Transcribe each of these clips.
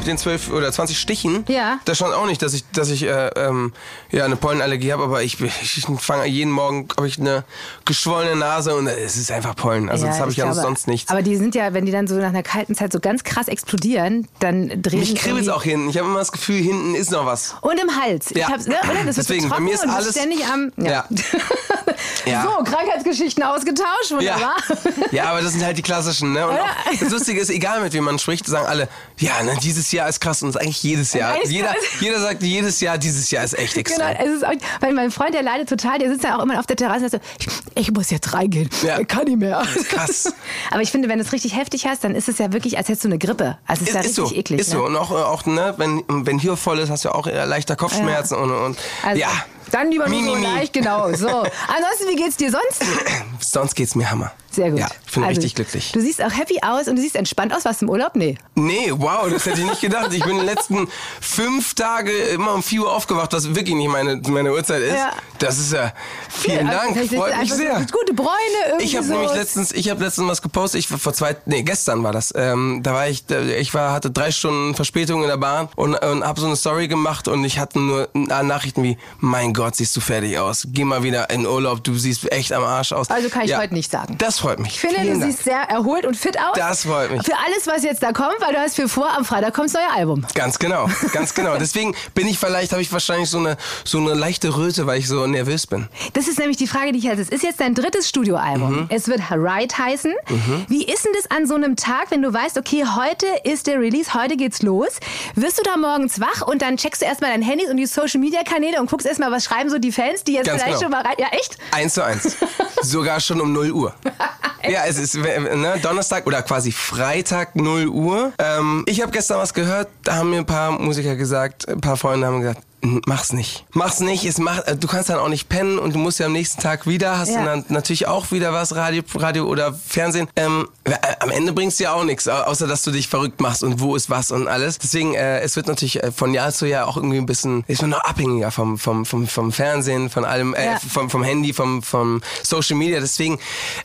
Mit den 12 oder 20 Stichen, Ja. da stand auch nicht, dass ich, dass ich äh, ähm, ja, eine Pollenallergie habe, aber ich, ich fange jeden Morgen, habe ich eine geschwollene Nase und es ist einfach Pollen. Also Ja, das habe ich ja glaube, sonst nichts. Aber die sind ja, wenn die dann so nach einer kalten Zeit so ganz krass explodieren, dann drehen Mich kribbelt es auch hinten. Ich habe immer das Gefühl, hinten ist noch was. Und im Hals. Ja. Ich ne, Deswegen, bei mir ist alles- ständig am. Ja. Ja. So, Krankheitsgeschichten ausgetauscht, wunderbar. Ja, aber das sind halt die klassischen, ne? Und auch, das Lustige ist, egal mit wem man spricht, sagen alle, ja, ne, dieses Jahr ist krass und ist eigentlich jedes Jahr. Eigentlich Jeder, jeder sagt jedes Jahr, dieses Jahr ist echt Genau, extrem. es ist auch, weil mein Freund, der leidet total, der sitzt ja auch immer auf der Terrasse und sagt so, ich, ich muss jetzt reingehen, Ja. ich kann nicht mehr. krass. Aber ich finde, wenn du es richtig heftig hast, dann ist es ja wirklich, als hättest du eine Grippe. Also es ist, Ist, ja richtig so, eklig. ist ne? so. Und auch, äh, auch ne, wenn, wenn hier voll ist, hast du auch eher leichter Kopfschmerzen und, und Also, ja. Dann lieber nur so leicht, genau. So. Ansonsten, wie geht's dir sonst? Sonst geht's mir Hammer. Sehr gut. Ja, ich bin Also, richtig glücklich. Du siehst auch happy aus und du siehst entspannt aus. Warst du im Urlaub? Nee. Nee, wow, das hätte ich nicht gedacht. Ich bin die letzten fünf Tage immer um 4 Uhr aufgewacht, was wirklich nicht meine, meine Uhrzeit ist. Ja. Das ist ja, vielen Ja, Dank, vielleicht freut ist mich sehr. Gute Bräune irgendwie Ich habe so. nämlich letztens, ich habe letztens was gepostet. Ich vor zwei, nee, gestern war das. Ähm, da war ich, ich war, hatte drei Stunden Verspätung in der Bahn und, und habe so eine Story gemacht und ich hatte nur Nachrichten wie: Mein Gott, siehst du fertig aus. Geh mal wieder in Urlaub. Du siehst echt am Arsch aus. Also kann ich Ja, heute nicht sagen. Das freut mich. Ich finde, Vielen du Dank. siehst sehr erholt und fit aus. Das freut mich. Für alles, was jetzt da kommt, weil du hast viel vor, am Freitag kommt das neue Album. Ganz genau, ganz genau. Deswegen bin ich vielleicht, habe ich wahrscheinlich so eine, so eine leichte Röte, weil ich so nervös bin. Das ist nämlich die Frage, die ich hatte. Es ist jetzt dein drittes Studioalbum. Mhm. Es wird Right heißen. Wie ist denn das an so einem Tag, wenn du weißt, okay, heute ist der Release, heute geht's los? Wirst du da morgens wach und dann checkst du erstmal dein Handy und die Social Media Kanäle und guckst erstmal, was schreiben so die Fans, die jetzt Ganz vielleicht genau. schon mal rein. Ja, echt? Eins zu eins. Sogar schon um 0 Uhr. Ja, es ist äh, ne, Donnerstag oder quasi Freitag 0 Uhr. Ähm, ich habe gestern was gehört, da haben mir ein paar Musiker gesagt, ein paar Freunde haben gesagt, "N- Mach's nicht. Mach's nicht. Es macht, äh, du kannst dann auch nicht pennen und du musst ja am nächsten Tag wieder, hast Ja. dann natürlich auch wieder was, Radio, Radio oder Fernsehen. Ähm, äh, am Ende bringt's dir auch nichts, au- außer dass du dich verrückt machst und wo ist was und alles. Deswegen, äh, es wird natürlich äh, von Jahr zu Jahr auch irgendwie ein bisschen, ist man noch abhängiger vom, vom, vom, vom Fernsehen, von allem, äh, Ja. vom, vom Handy, vom, vom Social Media. Deswegen,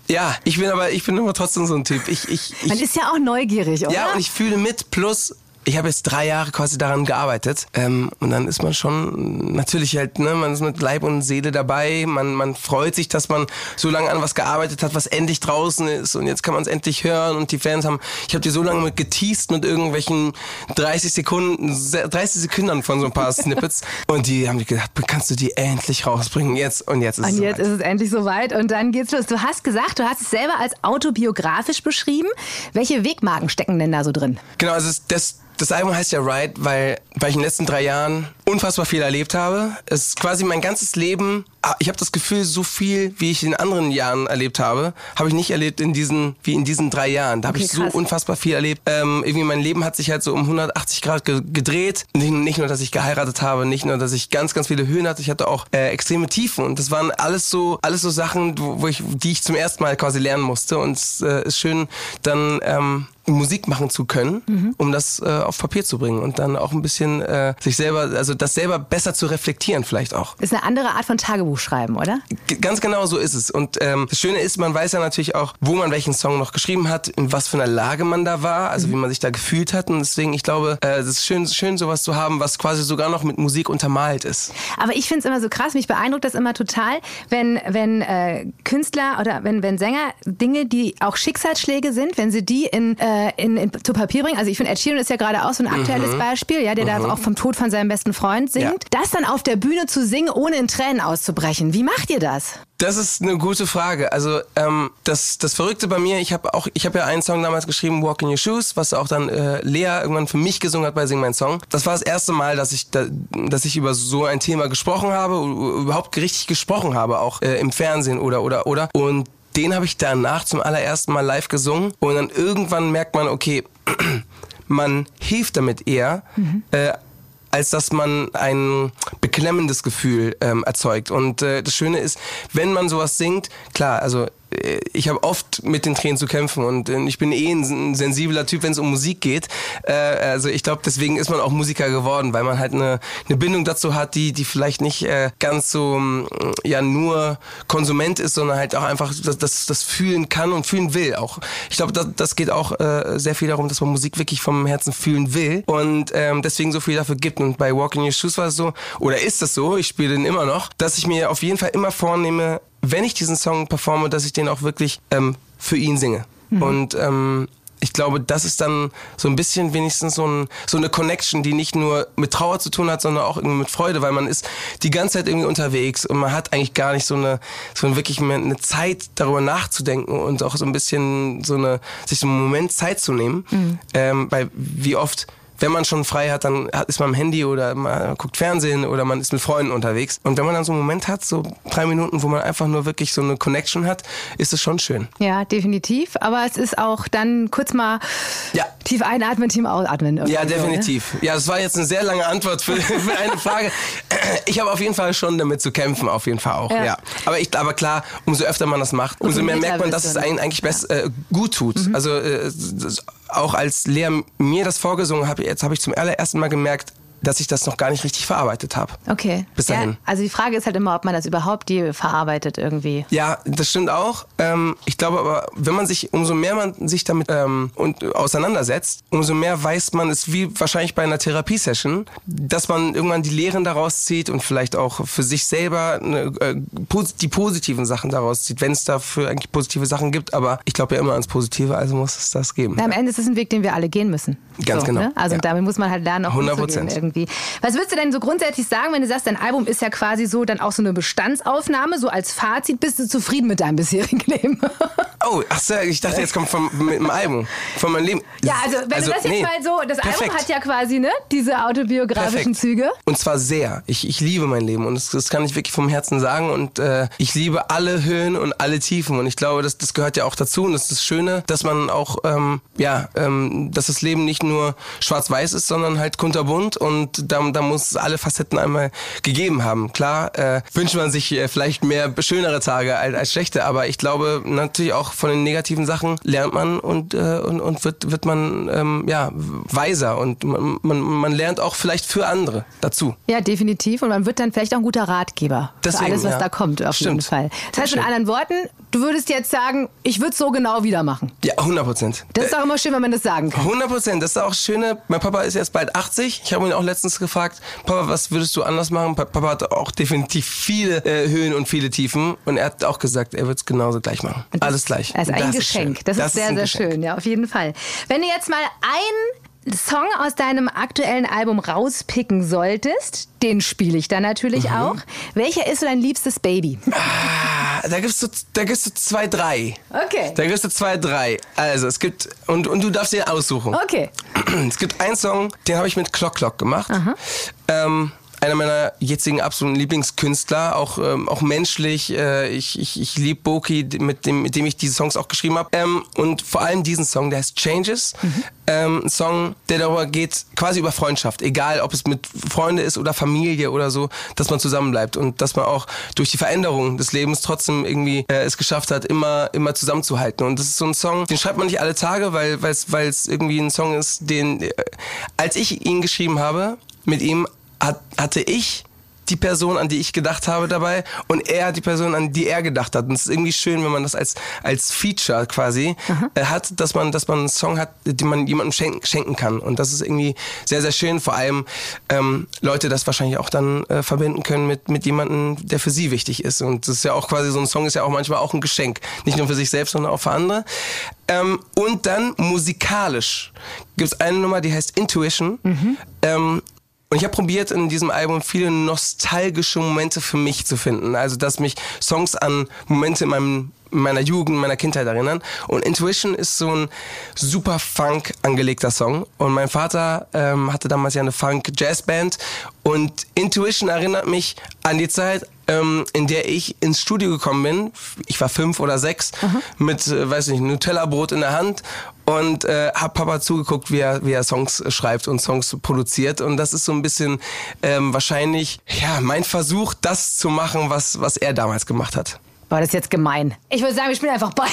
ja, ich bin aber, ich bin aber trotzdem so ein Typ. Ich, ich, Man ich, ist ja auch neugierig, oder? ja, und ich fühle mit, plus ich habe jetzt drei Jahre quasi daran gearbeitet ähm, und dann ist man schon natürlich halt, ne, man ist mit Leib und Seele dabei, man, man freut sich, dass man so lange an was gearbeitet hat, was endlich draußen ist und jetzt kann man es endlich hören und die Fans haben, ich habe die so lange mit geteased mit irgendwelchen 30 Sekunden, se- 30 Sekunden von so ein paar Snippets und die haben gedacht, kannst du die endlich rausbringen jetzt und jetzt ist es Und jetzt soweit. ist es endlich soweit und dann geht's los. Du hast gesagt, du hast es selber als autobiografisch beschrieben. Welche Wegmarken stecken denn da so drin? Genau, also das, das Album heißt ja Ride, weil, weil ich in den letzten drei Jahren unfassbar viel erlebt habe. Es ist quasi mein ganzes Leben. ah, Ich habe das Gefühl, so viel, wie ich in anderen Jahren erlebt habe, habe ich nicht erlebt in diesen, wie in diesen drei Jahren. Da habe Okay, ich so krass. unfassbar viel erlebt. Ähm, irgendwie mein Leben hat sich halt so um 180 Grad ge gedreht. Nicht, nicht nur, dass ich geheiratet habe, nicht nur, dass ich ganz, ganz viele Höhen hatte, ich hatte auch äh, extreme Tiefen. Und das waren alles so, alles so Sachen, wo, wo ich, die ich zum ersten Mal quasi lernen musste. Und es äh, ist schön, dann ähm, Musik machen zu können, Mhm. um das äh, auf Papier zu bringen und dann auch ein bisschen äh, sich selber, also das selber besser zu reflektieren vielleicht auch. Ist eine andere Art von Tagebuch schreiben, oder? G ganz genau so ist es. Und ähm, das Schöne ist, man weiß ja natürlich auch, wo man welchen Song noch geschrieben hat, in was für einer Lage man da war, also wie man sich da gefühlt hat. Und deswegen, ich glaube, äh, es ist schön, schön, sowas zu haben, was quasi sogar noch mit Musik untermalt ist. Aber ich finde es immer so krass, mich beeindruckt das immer total, wenn, wenn äh, Künstler oder wenn, wenn Sänger Dinge, die auch Schicksalsschläge sind, wenn sie die in, äh, in, in, zu Papier bringen. Also ich finde, Ed Sheeran ist ja gerade auch so ein aktuelles Beispiel, ja, der da auch vom Tod von seinem besten Freund singt. Ja. Das dann auf der Bühne zu singen, ohne in Tränen auszubrechen. Wie macht ihr das? Das ist eine gute Frage. Also ähm, das, das Verrückte bei mir, ich habe auch, ich habe ja einen Song damals geschrieben, Walk in Your Shoes, was auch dann äh, Lea irgendwann für mich gesungen hat bei Sing Mein Song. Das war das erste Mal, dass ich, da, dass ich über so ein Thema gesprochen habe, überhaupt richtig gesprochen habe, auch äh, im Fernsehen oder oder oder. Und den habe ich danach zum allerersten Mal live gesungen und dann irgendwann merkt man, okay, man hilft damit eher. Äh, als dass man ein beklemmendes Gefühl ähm, erzeugt. Und äh, das Schöne ist, wenn man sowas singt, klar, also ich habe oft mit den Tränen zu kämpfen und äh, ich bin eh ein sensibler Typ, wenn es um Musik geht. Äh, also ich glaube, deswegen ist man auch Musiker geworden, weil man halt eine, eine Bindung dazu hat, die, die vielleicht nicht äh, ganz so mm, ja nur Konsument ist, sondern halt auch einfach das, das, das fühlen kann und fühlen will auch. Ich glaube, das, das geht auch äh, sehr viel darum, dass man Musik wirklich vom Herzen fühlen will und ähm, deswegen so viel dafür gibt. Und bei Walking Your Shoes war es so, oder ist es so, ich spiele den immer noch, dass ich mir auf jeden Fall immer vornehme, wenn ich diesen Song performe, dass ich den auch wirklich ähm, für ihn singe. Mhm. Und ähm, ich glaube, das ist dann so ein bisschen wenigstens so, ein, so, eine Connection, die nicht nur mit Trauer zu tun hat, sondern auch irgendwie mit Freude, weil man ist die ganze Zeit irgendwie unterwegs und man hat eigentlich gar nicht so eine, so eine wirklich eine Zeit darüber nachzudenken und auch so ein bisschen so eine, sich so einen Moment Zeit zu nehmen. Mhm. Ähm, weil wie oft wenn man schon frei hat, dann ist man am Handy oder man guckt Fernsehen oder man ist mit Freunden unterwegs. Und wenn man dann so einen Moment hat, so drei Minuten, wo man einfach nur wirklich so eine Connection hat, ist es schon schön. Ja, definitiv. Aber es ist auch dann kurz mal ja. tief einatmen, tief ausatmen. Ja, definitiv. So, ne? Ja, das war jetzt eine sehr lange Antwort für, für eine Frage. Ich habe auf jeden Fall schon damit zu kämpfen, auf jeden Fall auch. Ja. ja. Aber, ich, aber klar, umso öfter man das macht, umso, umso mehr merkt man, dass es einen eigentlich best, äh, gut tut. Mhm. Also äh, auch als Lea mir das vorgesungen hat, jetzt habe ich zum allerersten Mal gemerkt, dass ich das noch gar nicht richtig verarbeitet habe. Okay. Bis dahin. Ja, also die Frage ist halt immer, ob man das überhaupt die verarbeitet irgendwie. Ja, das stimmt auch. Ähm, ich glaube aber, wenn man sich, umso mehr man sich damit ähm, und auseinandersetzt, umso mehr weiß man es, wie wahrscheinlich bei einer Therapiesession, dass man irgendwann die Lehren daraus zieht und vielleicht auch für sich selber eine, äh, die positiven Sachen daraus zieht, wenn es dafür eigentlich positive Sachen gibt. Aber ich glaube ja immer ans Positive, also muss es das geben. Na, am Ende ist es ein Weg, den wir alle gehen müssen. Ganz so, genau. Ne? Also ja. damit muss man halt lernen, auch 100 Prozent irgendwie. Was würdest du denn so grundsätzlich sagen, wenn du sagst, dein Album ist ja quasi so dann auch so eine Bestandsaufnahme, so als Fazit, bist du zufrieden mit deinem bisherigen Leben? oh, ach so, ich dachte, jetzt kommt vom, mit dem Album, von meinem Leben. Ja, also wenn also, du das jetzt nee, mal so, das perfekt. Album hat ja quasi ne, diese autobiografischen perfekt. Züge. Und zwar sehr. Ich, ich liebe mein Leben und das, das kann ich wirklich vom Herzen sagen und äh, ich liebe alle Höhen und alle Tiefen und ich glaube, das, das gehört ja auch dazu und das ist das Schöne, dass man auch, ähm, ja, ähm, dass das Leben nicht nur schwarz-weiß ist, sondern halt kunterbunt und da, da muss alle Facetten einmal gegeben haben. Klar äh, wünscht man sich äh, vielleicht mehr schönere Tage als, als schlechte, aber ich glaube natürlich auch von den negativen Sachen lernt man und, äh, und, und wird, wird man ähm, ja, weiser und man, man, man lernt auch vielleicht für andere dazu. Ja, definitiv und man wird dann vielleicht auch ein guter Ratgeber Deswegen, für alles, was ja. da kommt, auf Stimmt. jeden Fall. Das heißt, mit anderen Worten, du würdest jetzt sagen, ich würde es so genau wieder machen. Ja, 100 Prozent. Das ist auch immer schön, wenn man das sagen kann. 100 Prozent. Das ist auch Schöne. Mein Papa ist jetzt bald 80. Ich habe ihn auch letztens gefragt, Papa, was würdest du anders machen? Papa hat auch definitiv viele äh, Höhen und viele Tiefen und er hat auch gesagt, er wird es genauso gleich machen. Alles gleich. Also ein das Geschenk. Ist das, das, ist sehr, sehr schön, ja, auf jeden Fall. Wenn du jetzt mal ein Song aus deinem aktuellen Album rauspicken solltest, den spiele ich dann natürlich mhm. auch. Welcher ist so dein liebstes Baby? Ah, da gibt's so, da gibt's so zwei, drei. Okay. Da gibt's so zwei, drei. Also es gibt und und du darfst dir aussuchen. Okay. Es gibt einen Song, den habe ich mit Clock Clock gemacht. Ähm, einer meiner jetzigen absoluten Lieblingskünstler, auch, ähm, auch menschlich. Äh, ich ich, ich liebe Boki, mit dem, mit dem ich diese Songs auch geschrieben habe. Ähm, und vor allem diesen Song, der heißt Changes. Mhm. Ähm, ein Song, der darüber geht, quasi über Freundschaft. Egal, ob es mit Freunde ist oder Familie oder so, dass man zusammenbleibt und dass man auch durch die Veränderung des Lebens trotzdem irgendwie äh, es geschafft hat, immer, immer zusammenzuhalten. Und das ist so ein Song, den schreibt man nicht alle Tage, weil es irgendwie ein Song ist, den, äh, als ich ihn geschrieben habe, mit ihm hat, hatte ich die Person, an die ich gedacht habe dabei und er die Person, an die er gedacht hat. Und es ist irgendwie schön, wenn man das als, als Feature quasi äh, hat, dass man, dass man einen Song hat, den man jemandem schenken, schenken kann. Und das ist irgendwie sehr, sehr schön. Vor allem ähm, Leute das wahrscheinlich auch dann äh, verbinden können mit, mit jemandem, der für sie wichtig ist. Und das ist ja auch quasi, so ein Song ist ja auch manchmal auch ein Geschenk. Nicht nur für sich selbst, sondern auch für andere. Ähm, und dann musikalisch gibt es eine Nummer, die heißt Intuition. Mhm. Ähm, und ich habe probiert, in diesem Album viele nostalgische Momente für mich zu finden. Also, dass mich Songs an Momente in meinem meiner Jugend, meiner Kindheit erinnern. Und Intuition ist so ein super Funk angelegter Song. Und mein Vater ähm, hatte damals ja eine Funk-Jazz-Band. Und Intuition erinnert mich an die Zeit, ähm, in der ich ins Studio gekommen bin. Ich war fünf oder sechs Aha. mit, äh, weiß nicht, Nutella-Brot in der Hand und äh, hab Papa zugeguckt, wie er, wie er Songs schreibt und Songs produziert. Und das ist so ein bisschen ähm, wahrscheinlich ja mein Versuch, das zu machen, was, was er damals gemacht hat. Boah, das ist jetzt gemein. Ich würde sagen, wir spielen einfach beide.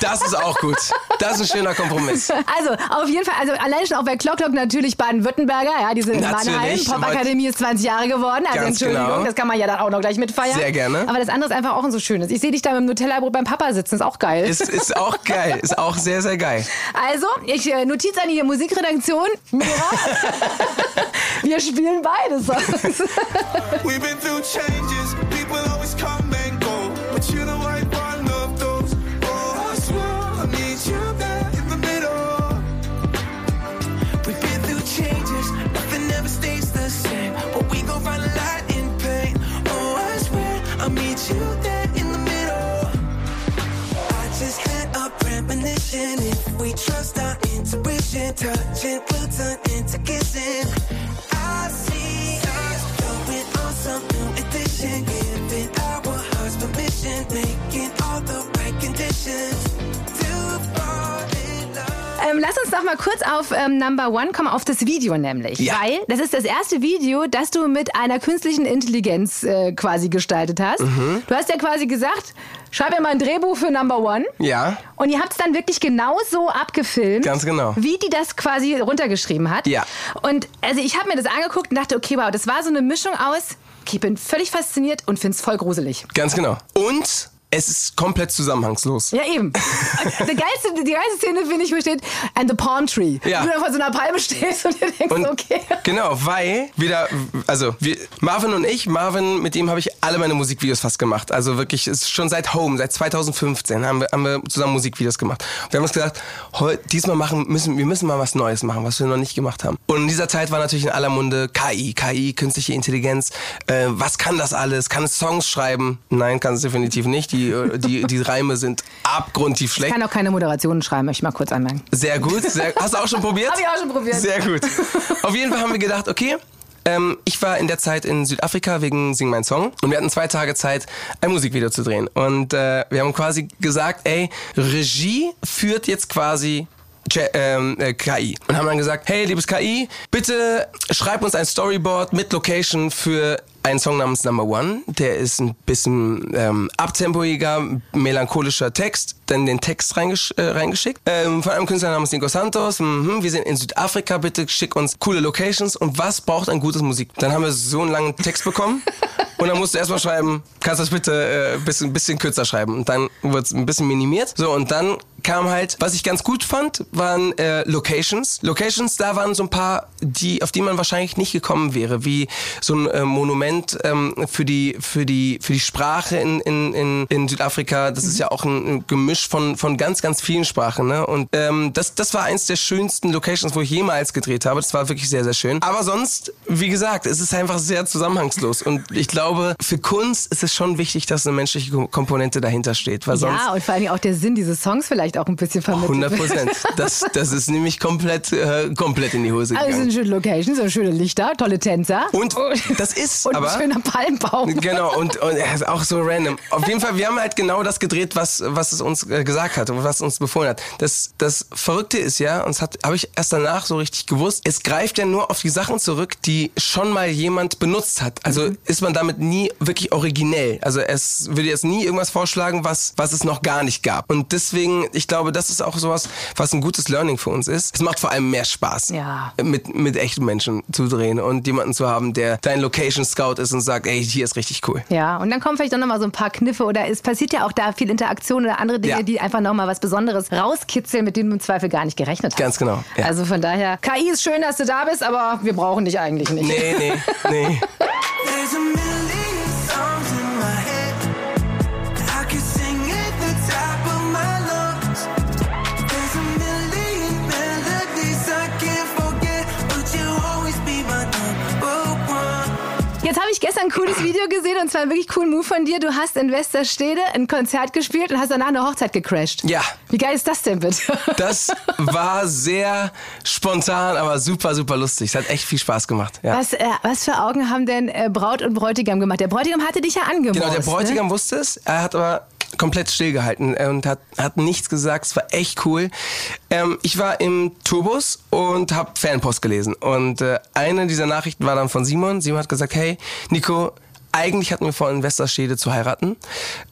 Das ist auch gut. Das ist ein schöner Kompromiss. Also, auf jeden Fall, also allein schon auch bei Clock Clock natürlich Baden-Württemberger, ja, die sind in. Mannheim. Popakademie ist 20 Jahre geworden, also Ganz Entschuldigung, genau. das kann man ja dann auch noch gleich mitfeiern. Sehr gerne. Aber das andere ist einfach auch ein so schönes. Ich sehe dich da mit dem Nutella-Brot beim Papa sitzen, ist auch geil. Ist, ist auch geil. Ist auch sehr, sehr geil. Also, ich äh, Notiz an die Musikredaktion. Mira, wir spielen beide Songs. We've been through changes, people watching. Lass uns doch mal kurz auf ähm, Number One kommen, auf das Video nämlich. Ja. Weil das ist das erste Video, das du mit einer künstlichen Intelligenz äh, quasi gestaltet hast. Mhm. Du hast ja quasi gesagt, schreib mir mal ein Drehbuch für Number One. Ja. Und ihr habt es dann wirklich genau so abgefilmt, Ganz genau. wie die das quasi runtergeschrieben hat. Ja. Und also ich habe mir das angeguckt und dachte, okay, wow, das war so eine Mischung aus, okay, ich bin völlig fasziniert und finde es voll gruselig. Ganz genau. Und es ist komplett zusammenhangslos. Ja, eben. die, geilste, die geilste Szene, finde ich, wo steht, and the palm tree. Ja. Wo du vor so einer Palme stehst und dir denkst, Und okay. Genau, weil wieder, also wir, Marvin und ich, Marvin, mit dem habe ich alle meine Musikvideos fast gemacht. Also wirklich, ist schon seit Home, seit 2015 haben wir, haben wir zusammen Musikvideos gemacht. Wir haben uns gedacht, heu, diesmal machen müssen, wir müssen mal was Neues machen, was wir noch nicht gemacht haben. Und in dieser Zeit war natürlich in aller Munde KI, KI, künstliche Intelligenz. Äh, was kann das alles? Kann es Songs schreiben? Nein, kann es definitiv nicht. Die, äh, die, die Reime sind abgrundtief Ich schlecht. kann auch keine Moderationen schreiben, möchte ich mal kurz anmerken. Sehr gut. Sehr, hast du auch schon probiert? Hab ich auch schon probiert. Sehr gut. Auf jeden Fall haben wir gedacht, okay, ähm, ich war in der Zeit in Südafrika wegen Sing Mein Song und wir hatten zwei Tage Zeit, ein Musikvideo zu drehen. Und äh, wir haben quasi gesagt, ey, Regie führt jetzt quasi ähm, äh, KI. Und haben dann gesagt, hey, liebes KI, bitte schreib uns ein Storyboard mit Location für einen Song namens Number One. Der ist ein bisschen ähm, abtempoiger, melancholischer Text. Dann den Text reingesch äh, reingeschickt. Ähm, von einem Künstler namens Nico Santos. Mhm, wir sind in Südafrika, bitte schick uns coole Locations. Und was braucht ein gutes Musik? Dann haben wir so einen langen Text bekommen. Und dann musst du erstmal schreiben, kannst du das bitte ein äh, bisschen, bisschen kürzer schreiben. Und dann wird es ein bisschen minimiert. So, und dann kam halt, was ich ganz gut fand, waren äh, Locations. Locations, da waren so ein paar, die, auf die man wahrscheinlich nicht gekommen wäre, wie so ein äh, Monument ähm, für die für die für die Sprache in, in, in, in Südafrika. Das ist ja auch ein, ein Gemisch von von ganz ganz vielen Sprachen. Ne? Und ähm, das das war eins der schönsten Locations, wo ich jemals gedreht habe. Das war wirklich sehr sehr schön. Aber sonst, wie gesagt, es ist einfach sehr zusammenhangslos. Und ich glaube, für Kunst ist es schon wichtig, dass eine menschliche Komponente dahinter steht, weil sonst Ja, und vor allem auch der Sinn dieses Songs vielleicht auch ein bisschen vermittelt 100 wird. Prozent. Das, das ist nämlich komplett, äh, komplett in die Hose Also es sind gegangen. schöne Locations, so schöne Lichter, tolle Tänzer. Und das ist und aber... ein schöner Palmbaum. Genau, und, und er ist auch so random. Auf jeden Fall, wir haben halt genau das gedreht, was, was es uns äh, gesagt hat und was uns befohlen hat. Das, das Verrückte ist ja, und das habe ich erst danach so richtig gewusst, es greift ja nur auf die Sachen zurück, die schon mal jemand benutzt hat. Also Mhm. ist man damit nie wirklich originell. Also es würde jetzt nie irgendwas vorschlagen, was, was es noch gar nicht gab. Und deswegen, ich glaube, das ist auch sowas, was ein gutes Learning für uns ist. Es macht vor allem mehr Spaß, Ja. mit, mit echten Menschen zu drehen und jemanden zu haben, der dein Location Scout ist und sagt, ey, hier ist richtig cool. Ja, und dann kommen vielleicht auch noch mal so ein paar Kniffe oder es passiert ja auch da viel Interaktion oder andere Dinge, Ja. die einfach noch mal was Besonderes rauskitzeln, mit denen du im Zweifel gar nicht gerechnet hast. Ganz genau, ja. Also von daher, KI ist schön, dass du da bist, aber wir brauchen dich eigentlich nicht. Nee, nee, nee. Jetzt habe ich gestern ein cooles Video gesehen und zwar einen wirklich coolen Move von dir. Du hast in Westerstede ein Konzert gespielt und hast danach eine Hochzeit gecrashed. Ja. Wie geil ist das denn bitte? Das war sehr spontan, aber super, super lustig. Es hat echt viel Spaß gemacht. Ja. Was, äh, was für Augen haben denn äh, Braut und Bräutigam gemacht? Der Bräutigam hatte dich ja angemorst. Genau, der Ne? Bräutigam wusste es. Er hat aber komplett stillgehalten äh, und hat, hat nichts gesagt. Es war echt cool. Ähm, ich war im Tourbus und habe Fanpost gelesen. Und äh, eine dieser Nachrichten war dann von Simon. Simon hat gesagt, hey, Nico, eigentlich hatten wir vor, in Westerstede zu heiraten.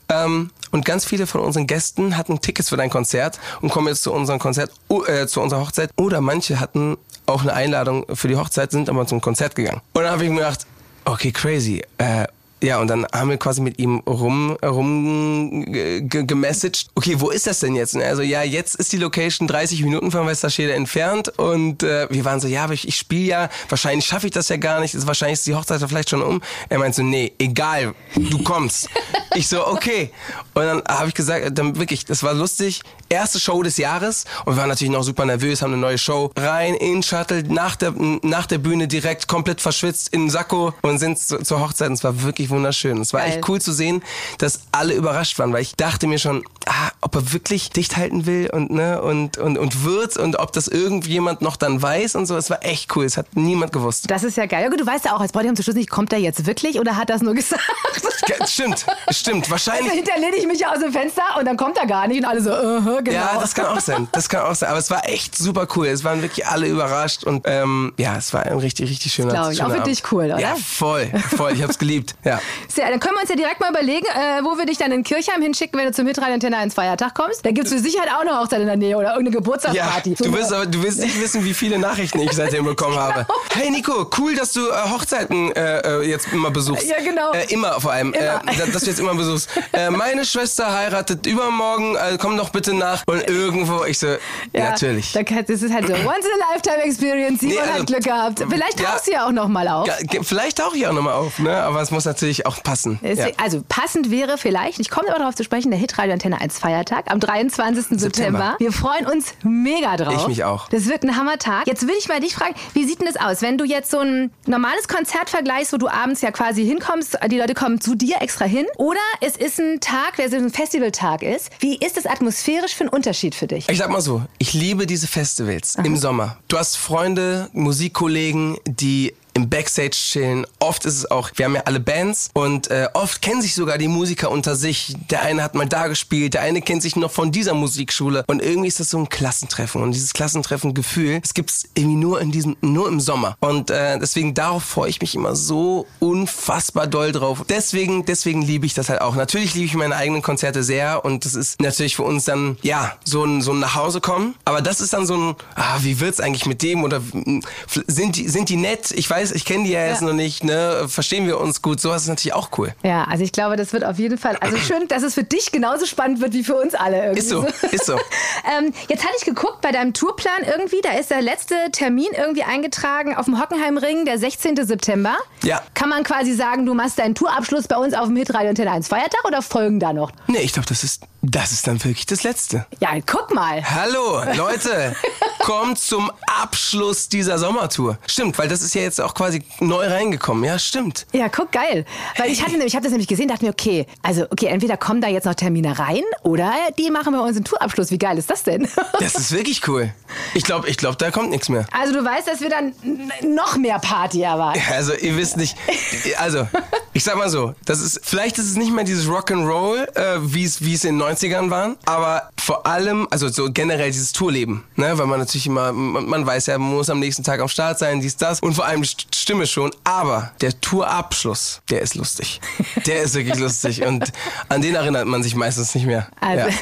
Ähm, und ganz viele von unseren Gästen hatten Tickets für dein Konzert und kommen jetzt zu unserem Konzert, äh, zu unserer Hochzeit. Oder manche hatten auch eine Einladung für die Hochzeit, sind aber zum Konzert gegangen. Und dann habe ich mir gedacht, okay, crazy. Äh, ja, und dann haben wir quasi mit ihm rum, rum ge- gemessaged. Okay, wo ist das denn jetzt? Also ja, jetzt ist die Location 30 Minuten von Westerstede entfernt und äh, wir waren so, ja, aber ich, ich spiele ja, wahrscheinlich schaffe ich das ja gar nicht, wahrscheinlich ist die Hochzeit vielleicht schon um. Er meint so, nee, egal, du kommst. ich so, okay. Und dann habe ich gesagt, dann wirklich, das war lustig, erste Show des Jahres und wir waren natürlich noch super nervös, haben eine neue Show rein in Shuttle, nach der, nach der Bühne direkt komplett verschwitzt in Sakko und sind zu, zur Hochzeit und es war wirklich wunderschön. Es war Geil. echt cool zu sehen, dass alle überrascht waren, weil ich dachte mir schon, ah, ob er wirklich dicht halten will und ne und und und wird und ob das irgendjemand noch dann weiß und so. Es war echt cool. Es hat niemand gewusst. Das ist ja geil. Ja, gut, Du weißt ja auch als Bräutigam zum Schluss nicht, kommt er jetzt wirklich oder hat das nur gesagt? Ge- Stimmt, stimmt. Wahrscheinlich. Hinterher lehne ich mich aus dem Fenster und dann kommt er gar nicht und alle so, uh, genau. Ja, das kann auch sein. Das kann auch sein. Aber es war echt super cool. Es waren wirklich alle überrascht und ähm, ja, es war ein richtig, richtig schöner glaub ich. Auch für Abend. dich cool, oder? Ja, voll, voll. Ich hab's geliebt. Ja. Sehr, dann können wir uns ja direkt mal überlegen, äh, wo wir dich dann in Kirchheim hinschicken, wenn du zum Hitradio Antenne 1 Feiertag kommst. Da gibt's für Sicherheit auch eine Hochzeit in der Nähe oder irgendeine Ja, Geburtstagsparty. du wirst, aber, du wirst nicht wissen, wie viele Nachrichten ich seitdem bekommen habe. Hey Nico, cool, dass du äh, Hochzeiten äh, äh, jetzt immer besuchst. Ja, genau. Äh, immer vor allem. Immer. Äh, dass du jetzt immer besuchst. Meine Schwester heiratet übermorgen, komm doch bitte nach. Und irgendwo, ich so, ja, natürlich. Das ist halt so Once-in-a-Lifetime-Experience. Simon Nee, also- hat Glück gehabt. Vielleicht Ja. tauchst du ja auch noch mal auf. Ja, vielleicht tauche ich auch nochmal auf, ne? aber es muss natürlich auch passen. Ja. Deswegen- Also passend wäre vielleicht, ich komme aber darauf zu sprechen, der Hitradio Antenne 1 Feiertag am 23. September. September. Wir freuen uns mega drauf. Ich mich auch. Das wird ein Hammertag. Jetzt will ich mal dich fragen, wie sieht denn das aus, wenn du jetzt so ein normales Konzert vergleichst, wo du abends ja quasi hinkommst, die Leute kommen zu dir extra hin, oder es ist ein Tag, der so ein Festivaltag ist. Wie ist das atmosphärisch für einen Unterschied für dich? Ich sag mal so, ich liebe diese Festivals im Sommer. Du hast Freunde, Musikkollegen, die im Backstage chillen. Oft ist es auch, wir haben ja alle Bands und äh, oft kennen sich sogar die Musiker unter sich. Der eine hat mal da gespielt, der eine kennt sich noch von dieser Musikschule und irgendwie ist das so ein Klassentreffen und dieses Klassentreffen-Gefühl, das gibt's irgendwie nur in diesem, nur im Sommer und äh, deswegen darauf freue ich mich immer so unfassbar doll drauf. Deswegen, deswegen liebe ich das halt auch. Natürlich liebe ich meine eigenen Konzerte sehr und das ist natürlich für uns dann ja so ein so ein nach Hause kommen. Aber das ist dann so ein, ah, wie wird's eigentlich mit dem oder mm, sind die sind die nett? Ich weiß, ich kenne die ja jetzt Ja. noch nicht. Ne, verstehen wir uns gut? Sowas ist natürlich auch cool. Ja, also ich glaube, das wird auf jeden Fall, also schön, dass es für dich genauso spannend wird wie für uns alle irgendwie. Ist so, ist so. ähm, jetzt hatte ich geguckt bei deinem Tourplan irgendwie, da ist der letzte Termin irgendwie eingetragen auf dem Hockenheimring, der 16. September. Ja. Kann man quasi sagen, du machst deinen Tourabschluss bei uns auf dem Hitradio Antenne 1 Feiertag oder folgen da noch? Nee, ich glaube, das ist das ist dann wirklich das letzte. Ja, guck mal. Hallo, Leute, kommt zum Abschluss dieser Sommertour. Stimmt, weil das ist ja jetzt auch quasi neu reingekommen. Ja, stimmt. Ja, guck, geil. Weil ich hatte nämlich, ich habe das nämlich gesehen, dachte mir, okay, also okay, entweder kommen da jetzt noch Termine rein oder die machen wir uns einen Tourabschluss. Wie geil ist das denn? Das ist wirklich cool. Ich glaube, ich glaube, da kommt nichts mehr. Also du weißt, dass wir dann noch mehr Party erwarten. Also ihr wisst nicht, also ich sag mal so, das ist vielleicht ist es nicht mehr dieses Rock'n'Roll, äh, wie es wie es in den 90ern waren, aber vor allem, also so generell dieses Tourleben, ne, weil man natürlich immer, man, man weiß ja, man muss am nächsten Tag am Start sein, dies das und vor allem Stimme schon, aber der Tourabschluss, der ist lustig, der ist wirklich lustig und an den erinnert man sich meistens nicht mehr. Also, ja.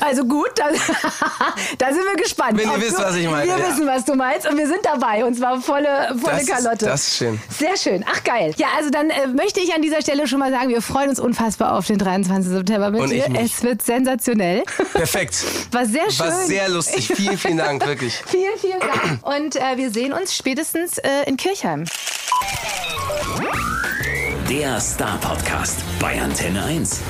Also gut, da, da sind wir gespannt. Wenn ihr wisst, du, was ich meine, Wir ja. wissen, was du meinst und wir sind dabei und zwar volle, volle Das ist- Kalotte. das ist schön. Sehr schön. Ach geil. Ja, also dann äh, möchte ich an dieser Stelle schon mal sagen, wir freuen uns unfassbar auf den 23. September mit Und ich dir. mich. Es wird sensationell. Perfekt. War sehr schön. War sehr lustig. Vielen, vielen Dank, wirklich. Vielen, vielen Dank. Und äh, wir sehen uns spätestens äh, in Kirchheim. Der Star Podcast bei Antenne 1.